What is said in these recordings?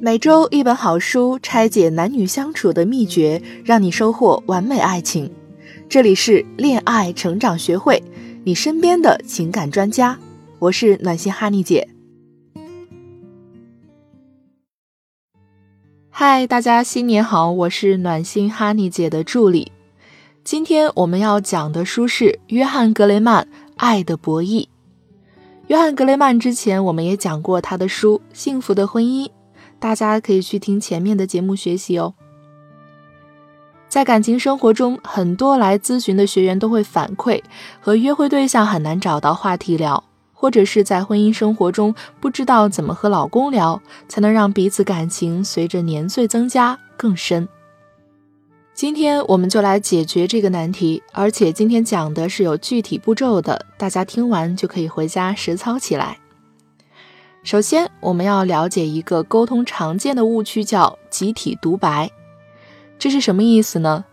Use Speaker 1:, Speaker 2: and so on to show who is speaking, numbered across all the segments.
Speaker 1: 每周一本好书，拆解男女相处的秘诀，让你收获完美爱情。这里是恋爱成长学会，你身边的情感专家。我是暖心哈尼姐。嗨，大家新年好！我是暖心哈尼姐的助理。今天我们要讲的书是约翰格雷曼《爱的博弈》。约翰格雷曼之前我们也讲过他的书《幸福的婚姻》。大家可以去听前面的节目学习哦。在感情生活中，很多来咨询的学员都会反馈，和约会对象很难找到话题聊，或者是在婚姻生活中不知道怎么和老公聊，才能让彼此感情随着年岁增加更深。今天我们就来解决这个难题，而且今天讲的是有具体步骤的，大家听完就可以回家实操起来。首先，我们要了解一个沟通常见的误区，叫集体独白。这是什么意思呢？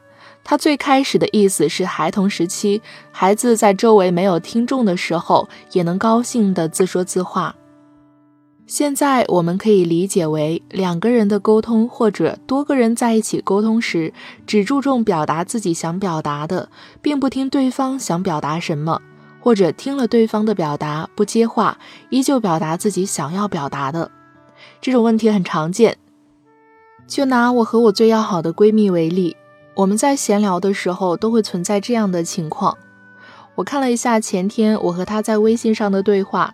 Speaker 1: 它最开始的意思是孩童时期，孩子在周围没有听众的时候，也能高兴地自说自话。现在我们可以理解为，两个人的沟通或者多个人在一起沟通时，只注重表达自己想表达的，并不听对方想表达什么。或者听了对方的表达不接话，依旧表达自己想要表达的，这种问题很常见。就拿我和我最要好的闺蜜为例，我们在闲聊的时候都会存在这样的情况。我看了一下前天我和她在微信上的对话，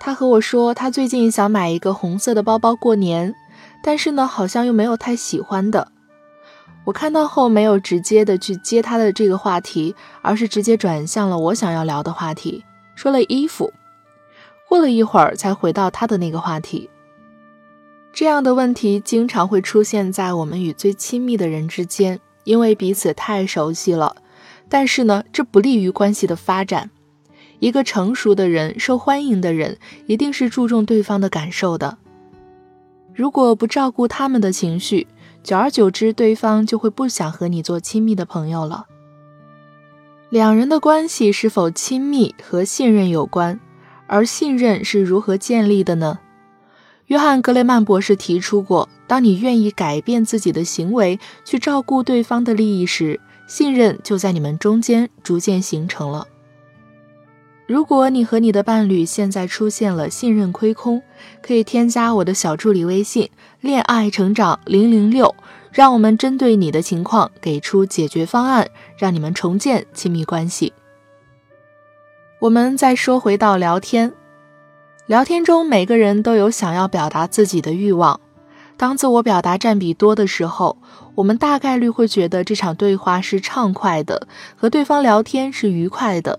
Speaker 1: 她和我说她最近想买一个红色的包包过年，但是呢好像又没有太喜欢的。我看到后没有直接的去接他的这个话题，而是直接转向了我想要聊的话题，说了衣服。过了一会儿才回到他的那个话题。这样的问题经常会出现在我们与最亲密的人之间，因为彼此太熟悉了。但是呢，这不利于关系的发展。一个成熟的人、受欢迎的人，一定是注重对方的感受的。如果不照顾他们的情绪，久而久之，对方就会不想和你做亲密的朋友了。两人的关系是否亲密和信任有关，而信任是如何建立的呢？约翰·格雷曼博士提出过，当你愿意改变自己的行为去照顾对方的利益时，信任就在你们中间逐渐形成了。如果你和你的伴侣现在出现了信任亏空，可以添加我的小助理微信“恋爱成长零零六”，让我们针对你的情况给出解决方案，让你们重建亲密关系。我们再说回到聊天，聊天中每个人都有想要表达自己的欲望，当自我表达占比多的时候，我们大概率会觉得这场对话是畅快的，和对方聊天是愉快的。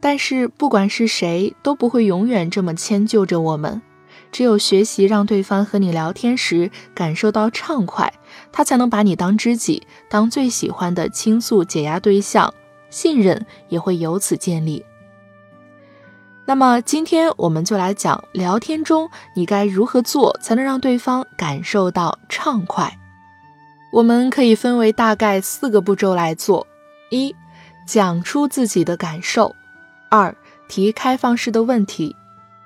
Speaker 1: 但是，不管是谁，都不会永远这么迁就着我们。只有学习让对方和你聊天时感受到畅快，他才能把你当知己，当最喜欢的倾诉解压对象，信任也会由此建立。那么，今天我们就来讲聊天中你该如何做才能让对方感受到畅快。我们可以分为大概四个步骤来做：一，讲出自己的感受。二提开放式的问题，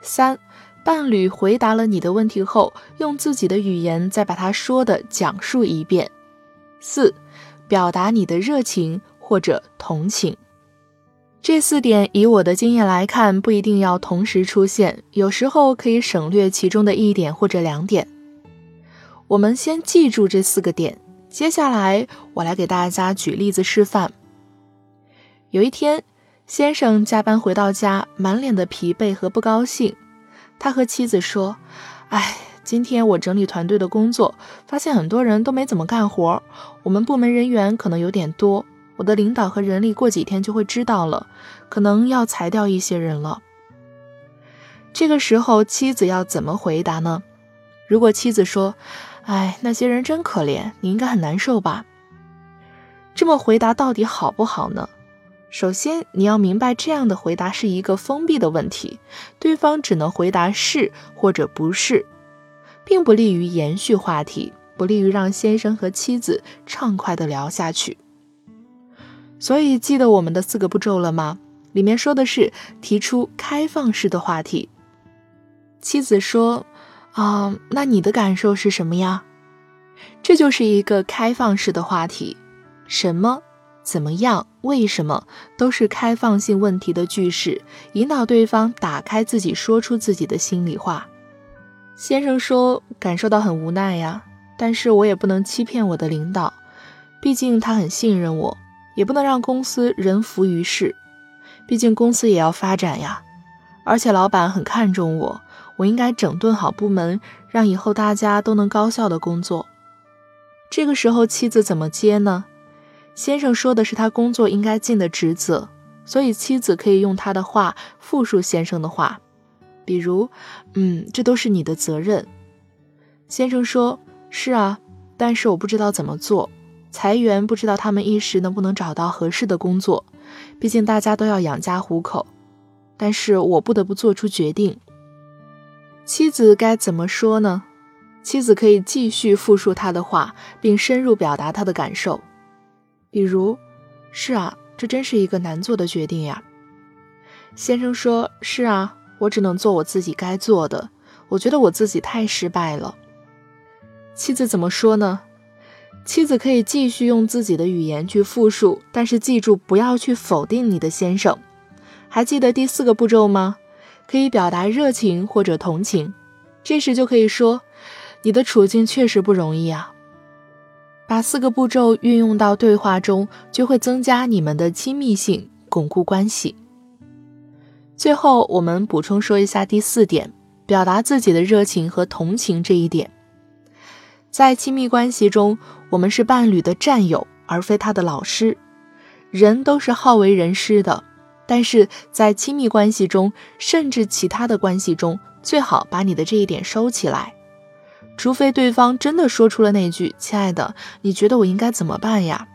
Speaker 1: 三伴侣回答了你的问题后，用自己的语言再把他说的讲述一遍。四表达你的热情或者同情。这四点以我的经验来看，不一定要同时出现，有时候可以省略其中的一点或者两点。我们先记住这四个点，接下来我来给大家举例子示范。有一天。先生加班回到家，满脸的疲惫和不高兴。他和妻子说：“哎，今天我整理团队的工作，发现很多人都没怎么干活。我们部门人员可能有点多，我的领导和人力过几天就会知道了，可能要裁掉一些人了。”这个时候，妻子要怎么回答呢？如果妻子说：“哎，那些人真可怜，你应该很难受吧？”这么回答到底好不好呢？首先，你要明白，这样的回答是一个封闭的问题，对方只能回答是或者不是，并不利于延续话题，不利于让先生和妻子畅快地聊下去。所以，记得我们的四个步骤了吗？里面说的是提出开放式的话题。妻子说：“啊，那你的感受是什么呀？这就是一个开放式的话题，什么、怎么样、为什么，都是开放性问题的句式，引导对方打开自己，说出自己的心里话。先生说，感受到很无奈呀，但是我也不能欺骗我的领导，毕竟他很信任我，也不能让公司人浮于事，毕竟公司也要发展呀，而且老板很看重我。我应该整顿好部门，让以后大家都能高效的工作。这个时候，妻子怎么接呢？先生说的是他工作应该尽的职责，所以妻子可以用他的话复述先生的话，比如：“嗯，这都是你的责任。”先生说：“是啊，但是我不知道怎么做。裁员不知道他们一时能不能找到合适的工作，毕竟大家都要养家糊口。但是我不得不做出决定。”妻子该怎么说呢？妻子可以继续复述他的话，并深入表达他的感受。比如：“是啊，这真是一个难做的决定呀。”先生说：“是啊，我只能做我自己该做的。我觉得我自己太失败了。”妻子怎么说呢？妻子可以继续用自己的语言去复述，但是记住不要去否定你的先生。还记得第四个步骤吗？可以表达热情或者同情，这时就可以说：“你的处境确实不容易啊。”把四个步骤运用到对话中，就会增加你们的亲密性，巩固关系。最后，我们补充说一下第四点：表达自己的热情和同情这一点。在亲密关系中，我们是伴侣的战友，而非他的老师。人都是好为人师的。但是在亲密关系中，甚至其他的关系中，最好把你的这一点收起来，除非对方真的说出了那句“亲爱的，你觉得我应该怎么办呀？”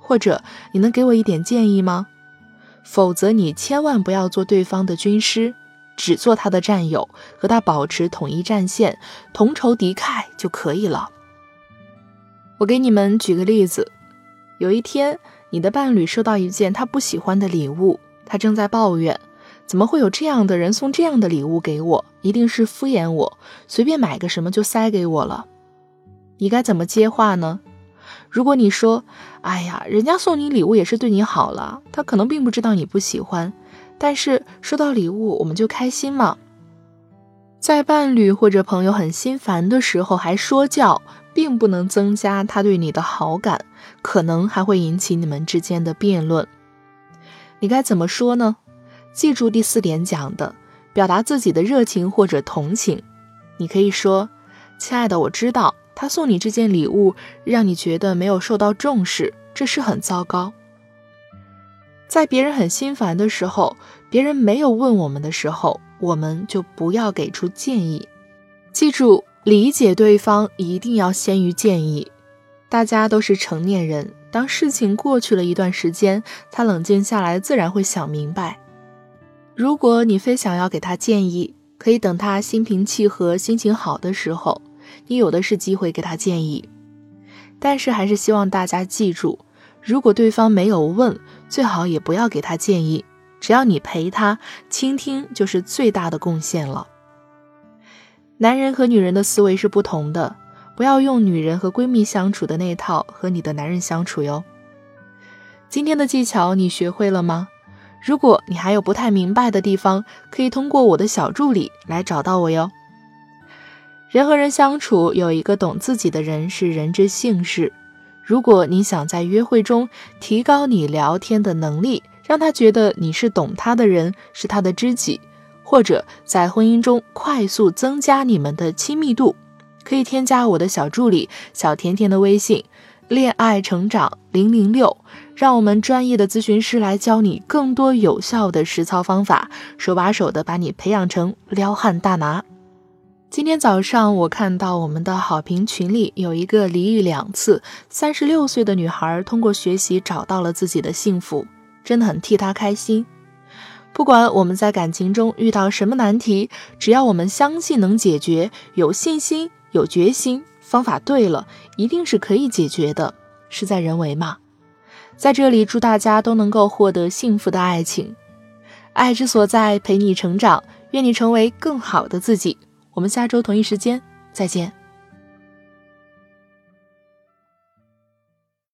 Speaker 1: 或者“你能给我一点建议吗？”否则，你千万不要做对方的军师，只做他的战友，和他保持统一战线，同仇敌忾就可以了。我给你们举个例子：有一天，你的伴侣收到一件他不喜欢的礼物。他正在抱怨，怎么会有这样的人送这样的礼物给我？一定是敷衍我，随便买个什么就塞给我了。你该怎么接话呢？如果你说：“哎呀，人家送你礼物也是对你好了，他可能并不知道你不喜欢，但是收到礼物我们就开心嘛。”在伴侣或者朋友很心烦的时候还说教，并不能增加他对你的好感，可能还会引起你们之间的辩论。你该怎么说呢？记住第四点讲的，表达自己的热情或者同情。你可以说：“亲爱的，我知道他送你这件礼物让你觉得没有受到重视，这是很糟糕。”在别人很心烦的时候，别人没有问我们的时候，我们就不要给出建议。记住，理解对方一定要先于建议。大家都是成年人。当事情过去了一段时间，他冷静下来，自然会想明白。如果你非想要给他建议，可以等他心平气和、心情好的时候，你有的是机会给他建议。但是还是希望大家记住，如果对方没有问，最好也不要给他建议。只要你陪他倾听，就是最大的贡献了。男人和女人的思维是不同的。不要用女人和闺蜜相处的那套和你的男人相处哟。今天的技巧你学会了吗？如果你还有不太明白的地方，可以通过我的小助理来找到我哟。人和人相处，有一个懂自己的人是人之幸事。如果你想在约会中提高你聊天的能力，让他觉得你是懂他的人，是他的知己，或者在婚姻中快速增加你们的亲密度。可以添加我的小助理小甜甜的微信，恋爱成长零零六，让我们专业的咨询师来教你更多有效的实操方法，手把手的把你培养成撩汉大拿。今天早上我看到我们的好评群里有一个离异两次，三十六岁的女孩通过学习找到了自己的幸福，真的很替她开心。不管我们在感情中遇到什么难题，只要我们相信能解决，有信心。有决心，方法对了，一定是可以解决的。事在人为嘛。在这里，祝大家都能够获得幸福的爱情，爱之所在，陪你成长。愿你成为更好的自己。我们下周同一时间再见。